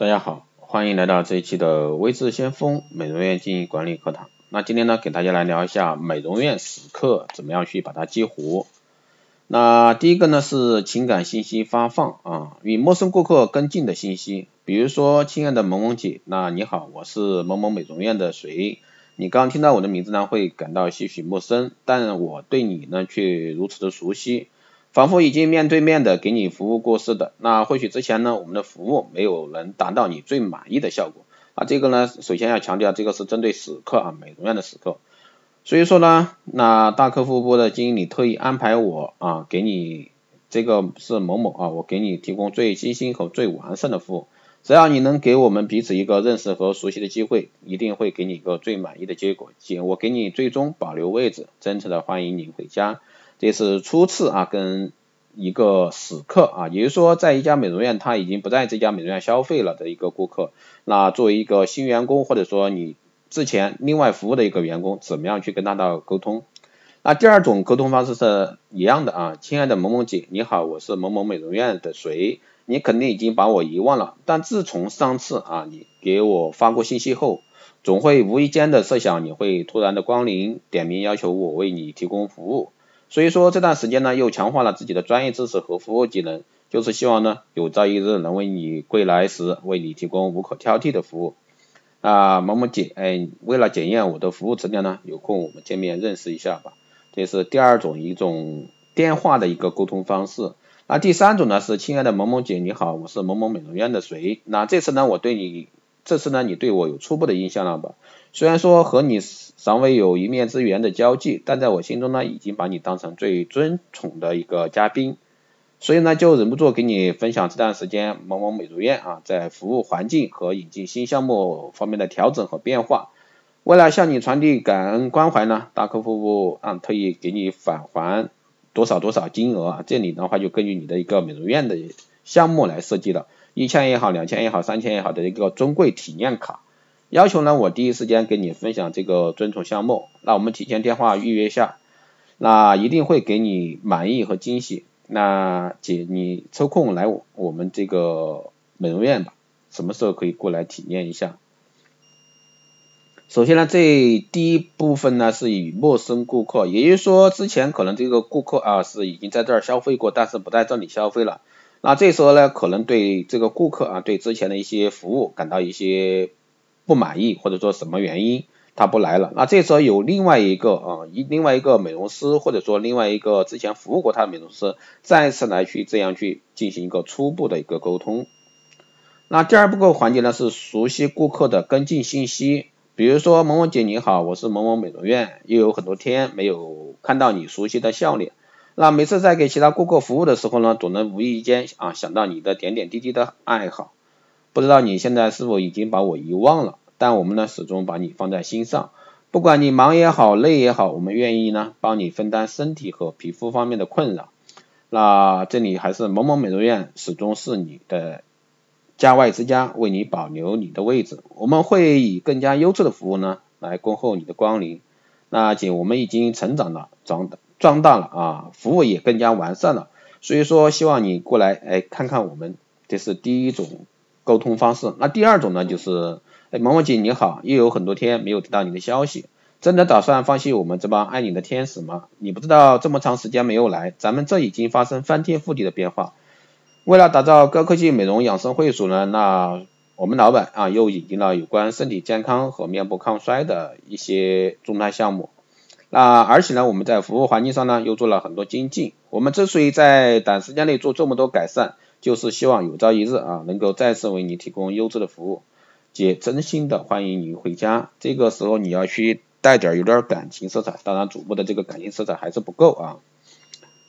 大家好，欢迎来到这一期的微智先锋美容院经营管理课堂。那今天呢，给大家来聊一下美容院死客怎么样去把它激活。那第一个呢是情感信息发放啊，与陌生顾客跟进的信息，比如说亲爱的萌萌姐，那你好，我是某某美容院的谁，你刚听到我的名字呢会感到些许陌生，但我对你呢却如此的熟悉。仿佛已经面对面的给你服务过似的，那或许之前呢，我们的服务没有能达到你最满意的效果啊。这个呢，首先要强调，这个是针对死客啊，美容院的死客。所以说呢，那大客户部的经理特意安排我啊，给你这个是某某啊，我给你提供最精心和最完善的服务。只要你能给我们彼此一个认识和熟悉的机会，一定会给你一个最满意的结果。姐，我给你最终保留位置，真诚的欢迎您回家。这是初次啊，跟一个死客啊，也就是说，在一家美容院他已经不在这家美容院消费了的一个顾客，那作为一个新员工或者说你之前另外服务的一个员工，怎么样去跟他的沟通？那第二种沟通方式是一样的啊，亲爱的某某姐，你好，我是某某美容院的谁？你肯定已经把我遗忘了，但自从上次啊，你给我发过信息后，总会无意间的设想你会突然的光临，点名要求我为你提供服务。所以说这段时间呢，又强化了自己的专业知识和服务技能，就是希望呢，有朝一日能为你归来时，为你提供无可挑剔的服务。啊，萌萌姐，哎，为了检验我的服务质量呢，有空我们见面认识一下吧。这是第二种一种电话的一个沟通方式。那第三种呢是，亲爱的萌萌姐，你好，我是某某美容院的谁？那这次呢，我对你，这次呢，你对我有初步的印象了吧？虽然说和你。尚未有一面之缘的交际，但在我心中呢，已经把你当成最尊崇的一个嘉宾，所以呢，就忍不住给你分享这段时间某某美容院啊，在服务环境和引进新项目方面的调整和变化。为了向你传递感恩关怀呢，大客户部啊特意给你返还多少多少金额，这里的话就根据你的一个美容院的项目来设计了，一千也好，两千也好，三千也好的一个尊贵体验卡。要求呢，我第一时间给你分享这个尊崇项目，那我们提前电话预约一下，那一定会给你满意和惊喜。那姐，你抽空来我们这个美容院吧，什么时候可以过来体验一下？首先呢，这第一部分呢是以陌生顾客，也就是说之前可能这个顾客啊是已经在这儿消费过，但是不在这里消费了。那这时候呢，可能对这个顾客啊，对之前的一些服务感到一些。不满意或者说什么原因他不来了，那这时候有另外一个啊一另外一个美容师或者说另外一个之前服务过他的美容师再次来去这样去进行一个初步的一个沟通。那第二步个环节呢是熟悉顾客的跟进信息，比如说某某姐你好，我是某某美容院，又有很多天没有看到你熟悉的笑脸，那每次在给其他顾客服务的时候呢，总能无意间啊想到你的点点滴滴的爱好，不知道你现在是否已经把我遗忘了？但我们呢，始终把你放在心上，不管你忙也好，累也好，我们愿意呢，帮你分担身体和皮肤方面的困扰。那这里还是某某美容院，始终是你的家外之家，为你保留你的位置。我们会以更加优质的服务呢，来恭候你的光临。那姐，我们已经成长了，长壮大了啊，服务也更加完善了。所以说，希望你过来，哎，看看我们，这是第一种沟通方式。那第二种呢，就是。哎，萌萌姐你好，又有很多天没有得到你的消息，真的打算放弃我们这帮爱你的天使吗？你不知道这么长时间没有来，咱们这已经发生翻天覆地的变化。为了打造高科技美容养生会所呢，那我们老板啊又引进了有关身体健康和面部抗衰的一些重大项目。那而且呢，我们在服务环境上呢又做了很多精进。我们之所以在短时间内做这么多改善，就是希望有朝一日啊能够再次为你提供优质的服务。姐真心的欢迎你回家，这个时候你要去带点有点感情色彩，当然主播的这个感情色彩还是不够啊。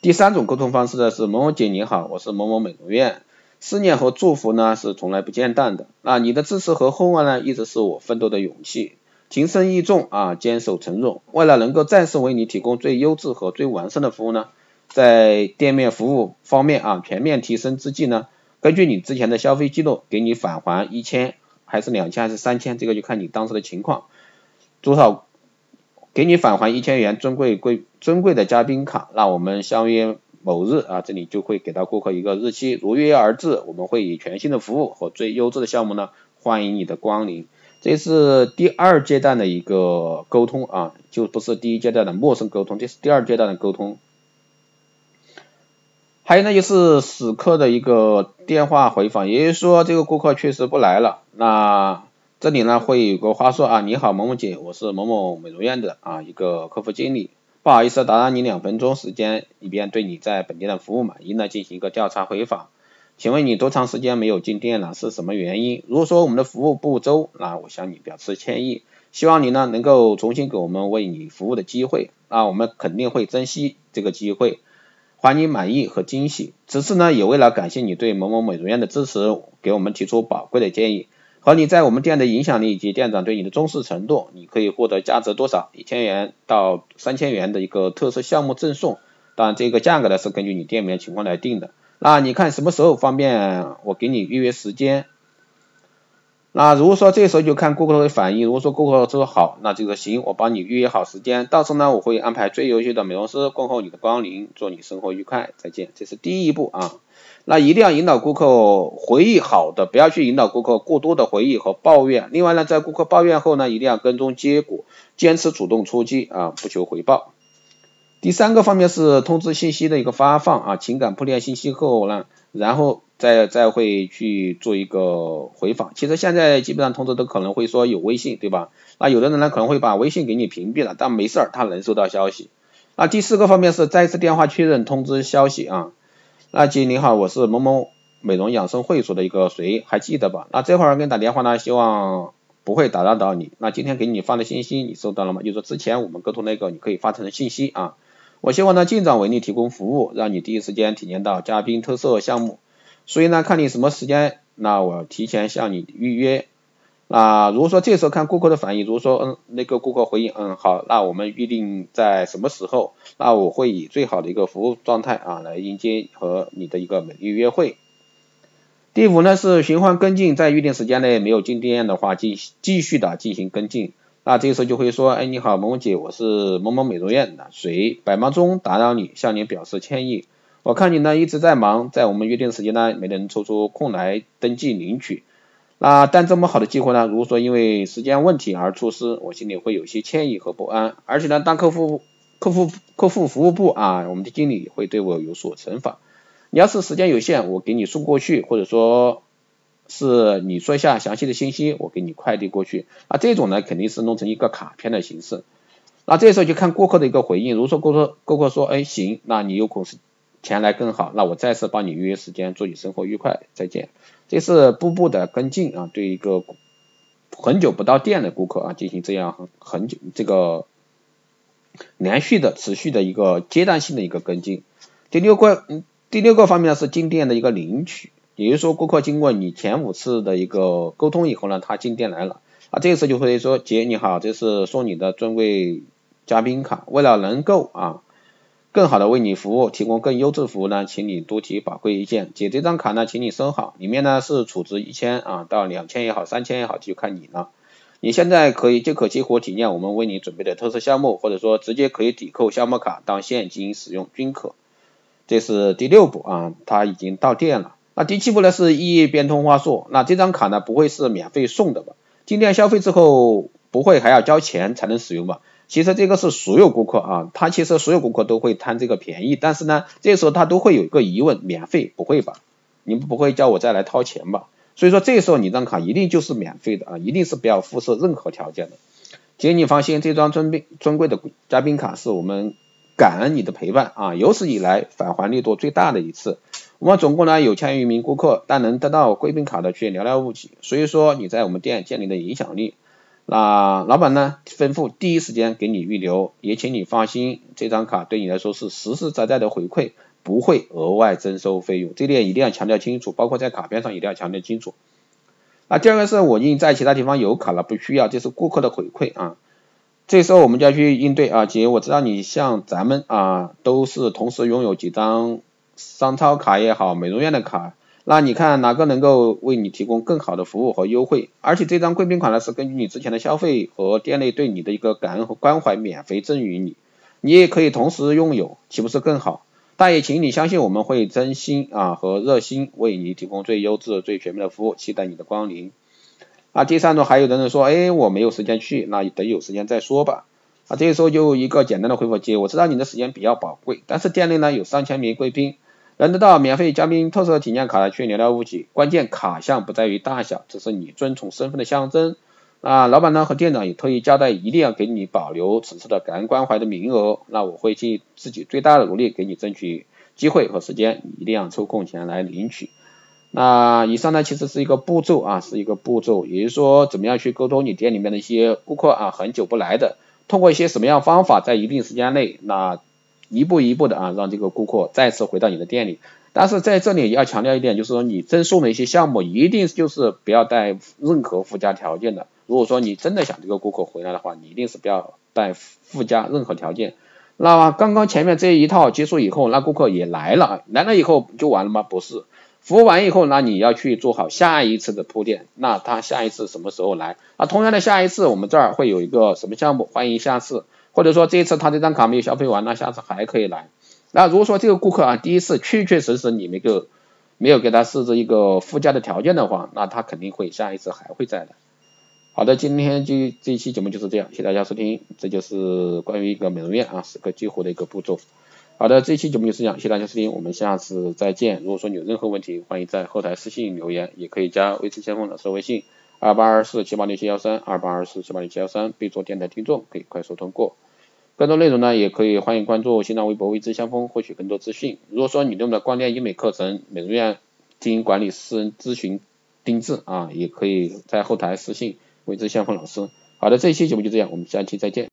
第三种沟通方式呢是某某姐你好，我是某某美容院，思念和祝福呢是从来不间断的，那你的支持和厚望呢一直是我奋斗的勇气，情深意重啊，坚守承诺，为了能够再次为你提供最优质和最完善的服务呢，在店面服务方面啊全面提升之际呢，根据你之前的消费记录，给你返还一千。还是两千还是三千，这个就看你当时的情况，多少给你返还一千元尊贵贵尊贵的嘉宾卡，那我们相约某日啊，这里就会给到顾客一个日期，如约而至，我们会以全新的服务和最优质的项目呢，欢迎你的光临。这是第二阶段的一个沟通啊，就不是第一阶段的陌生沟通，这是第二阶段的沟通。还有呢，就是死客的一个电话回访，也就是说这个顾客确实不来了，那这里呢会有个话说啊，你好某某姐，我是某某美容院的啊一个客服经理，不好意思打扰你两分钟时间，以便对你在本店的服务满意呢进行一个调查回访，请问你多长时间没有进店了？是什么原因？如果说我们的服务不周，那我向你表示歉意，希望你呢能够重新给我们为你服务的机会，那我们肯定会珍惜这个机会。还你满意和惊喜。此次呢，也为了感谢你对某某美容院的支持，给我们提出宝贵的建议和你在我们店的影响力以及店长对你的重视程度，你可以获得价值多少一千元到三千元的一个特色项目赠送。当然，这个价格呢是根据你店里面情况来定的。那你看什么时候方便，我给你预约时间。那如果说这时候就看顾客的反应，如果说顾客说好，那这个行，我帮你预约好时间，到时候呢我会安排最优秀的美容师恭候你的光临，祝你生活愉快，再见，这是第一步啊。那一定要引导顾客回忆好的，不要去引导顾客过多的回忆和抱怨。另外呢，在顾客抱怨后呢，一定要跟踪结果，坚持主动出击啊，不求回报。第三个方面是通知信息的一个发放啊，情感铺垫信息后呢，然后。再再会去做一个回访，其实现在基本上通知都可能会说有微信，对吧？那有的人呢可能会把微信给你屏蔽了，但没事儿，他能收到消息。那第四个方面是再次电话确认通知消息啊。那姐你好，我是某某美容养生会所的一个谁，还记得吧？那这会儿给你打电话呢，希望不会打扰到你。那今天给你发的信息你收到了吗？就是之前我们沟通那个，你可以发成的信息啊。我希望呢尽早为你提供服务，让你第一时间体验到嘉宾特色项目。所以呢，看你什么时间，那我提前向你预约。那如果说这时候看顾客的反应，如果说嗯那个顾客回应嗯好，那我们预定在什么时候？那我会以最好的一个服务状态啊来迎接和你的一个美丽约会。第五呢是循环跟进，在预定时间内没有进店的话，继继续的进行跟进。那这个时候就会说，哎你好某某姐，我是某某美容院的，谁百忙中打扰你，向您表示歉意。我看你呢一直在忙，在我们约定时间呢没能抽出空来登记领取。那但这么好的机会呢，如果说因为时间问题而出失，我心里会有些歉意和不安。而且呢，当客户客户客户服务部啊，我们的经理会对我有所惩罚。你要是时间有限，我给你送过去，或者说是你说一下详细的信息，我给你快递过去。那这种呢，肯定是弄成一个卡片的形式。那这时候就看顾客的一个回应。如果说顾客顾客说，哎行，那你有空前来更好，那我再次帮你预约时间，祝你生活愉快，再见。这是步步的跟进啊，对一个很久不到店的顾客啊，进行这样很很久这个连续的、持续的一个阶段性的一个跟进。第六个，第六个方面呢是进店的一个领取，也就是说，顾客经过你前五次的一个沟通以后呢，他进店来了啊，这个时候就会说，姐你好，这是送你的尊贵嘉宾卡，为了能够啊。更好的为你服务，提供更优质服务呢，请你多提宝贵意见。姐，这张卡呢，请你收好，里面呢是储值一千啊到两千也好，三千也好，就看你了。你现在可以就可激活体验我们为你准备的特色项目，或者说直接可以抵扣项目卡当现金使用均可。这是第六步啊，它已经到店了。那第七步呢是异业变通话术，那这张卡呢不会是免费送的吧？进店消费之后不会还要交钱才能使用吧？其实这个是所有顾客啊，他其实所有顾客都会贪这个便宜，但是呢，这时候他都会有一个疑问，免费不会吧？你们不会叫我再来掏钱吧？所以说这时候你张卡一定就是免费的啊，一定是不要附设任何条件的。姐你放心，这张尊宾尊贵的嘉宾卡是我们感恩你的陪伴啊，有史以来返还力度最大的一次。我们总共呢有千余名顾客，但能得到贵宾卡的却寥寥无几，所以说你在我们店建立的影响力。那老板呢吩咐第一时间给你预留，也请你放心，这张卡对你来说是实实在在的回馈，不会额外征收费用，这点一定要强调清楚，包括在卡片上一定要强调清楚。那第二个是我已经在其他地方有卡了，不需要，这是顾客的回馈啊。这时候我们就要去应对啊，姐，我知道你像咱们啊，都是同时拥有几张商超卡也好，美容院的卡。那你看哪个能够为你提供更好的服务和优惠？而且这张贵宾卡呢是根据你之前的消费和店内对你的一个感恩和关怀免费赠予你，你也可以同时拥有，岂不是更好？大爷，请你相信我们会真心啊和热心为你提供最优质、最全面的服务，期待你的光临。啊，第三种还有的人说，哎，我没有时间去，那等有时间再说吧。啊，这个时候就一个简单的回复接，我知道你的时间比较宝贵，但是店内呢有上千名贵宾，能得到免费嘉宾特色体验卡的却寥寥无几。关键卡项不在于大小，这是你尊崇身份的象征。啊，老板呢和店长也特意交代，一定要给你保留此次的感恩关怀的名额。那我会尽自己最大的努力给你争取机会和时间，你一定要抽空前来领取。那以上呢其实是一个步骤啊，是一个步骤，也就是说怎么样去沟通你店里面的一些顾客啊，很久不来的，通过一些什么样方法，在一定时间内，那一步一步的啊，让这个顾客再次回到你的店里。但是在这里要强调一点，就是说你赠送的一些项目，一定就是不要带任何附加条件的。如果说你真的想这个顾客回来的话，你一定是不要带附加任何条件。那刚刚前面这一套结束以后，那顾客也来了，来了以后就完了吗？不是，服务完以后，那你要去做好下一次的铺垫。那他下一次什么时候来？那同样的下一次我们这儿会有一个什么项目？欢迎下次，或者说这一次他这张卡没有消费完，那下次还可以来。那如果说这个顾客啊第一次确确实实你没有没有给他设置一个附加的条件的话，那他肯定会下一次还会再来。好的，今天就这一期节目就是这样，谢谢大家收听，这就是关于一个美容院啊时刻激活的一个步骤。好的，这一期节目就是这样，谢谢大家收听，我们下次再见。如果说你有任何问题，欢迎在后台私信留言，也可以加微知先锋老师微信二八二四七八零七幺三二八二四七八零七幺三，备注电台听众，可以快速通过。更多内容呢，也可以欢迎关注新浪微博未知先锋，获取更多资讯。如果说你对我们的光电医美课程、美容院经营管理、私人咨询、定制啊，也可以在后台私信。未知相锋老师，好的，这一期节目就这样，我们下期再见。